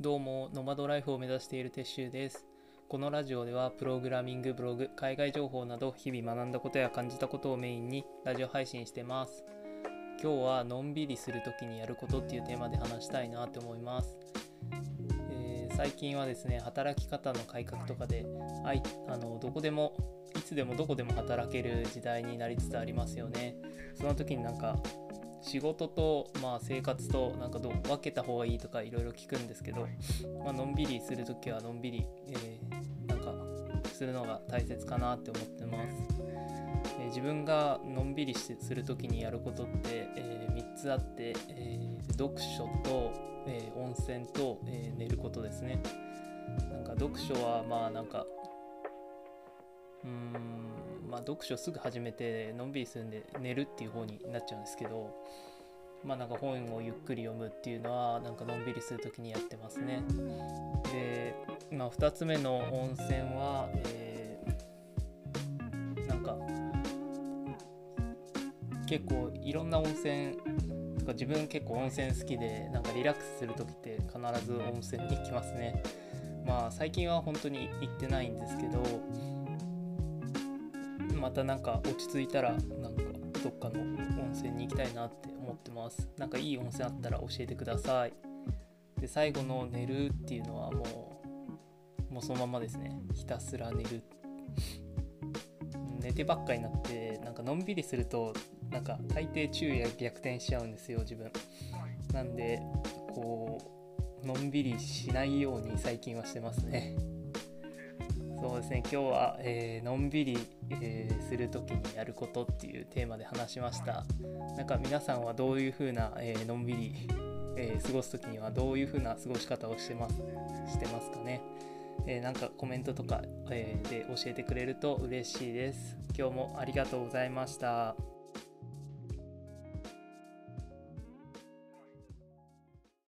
どうも、ノマドライフを目指している撤収です。このラジオでは、プログラミング、ブログ、海外情報など、日々学んだことや感じたことをメインにラジオ配信してます。今日は、のんびりするときにやることっていうテーマで話したいなって思います。えー最近はですね、働き方の改革とかで、あいあのどこでも、いつでもどこでも働ける時代になりつつありますよね。その時になんか、仕事と、まあ、生活となんかどう分けた方がいいとかいろいろ聞くんですけど、まあのんびりする時はのんびり、えーなんかするのが大切かなって思ってます、えー自分がのんびりしする時にやることって、え3つあって、えー読書と、えー温泉と、えー寝ることですね。なんか読書はまあなんかうーんあ読書すぐ始めてのんびりするんで寝るっていう方になっちゃうんですけどまあなんか本をゆっくり読むっていうのはなんかのんびりする時にやってますね。で、まあ、2つ目の温泉は、えーなんか結構いろんな温泉とか自分結構温泉好きでなんかリラックスする時って必ず温泉に行きますね。まあ最近は本当に行ってないんですけどまたなんか落ち着いたらなんかどっかの温泉に行きたいなって思ってます。なんかいい温泉あったら教えてください。で最後の寝るっていうのはもうもうそのままですね。ひたすら寝る。寝てばっかになってなんかのんびりするとなんか大抵昼夜逆転しちゃうんですよ自分。なんでこうのんびりしないように最近はしてますね。そうですね今日は、えーのんびり、えーする時にやることっていうテーマで話しました。なんか皆さんはどういう風な、えーのんびり、え過ごす時にはどういう風な過ごし方をしてますしてますかね、えなんかコメントとか、えで教えてくれると嬉しいです。今日もありがとうございました。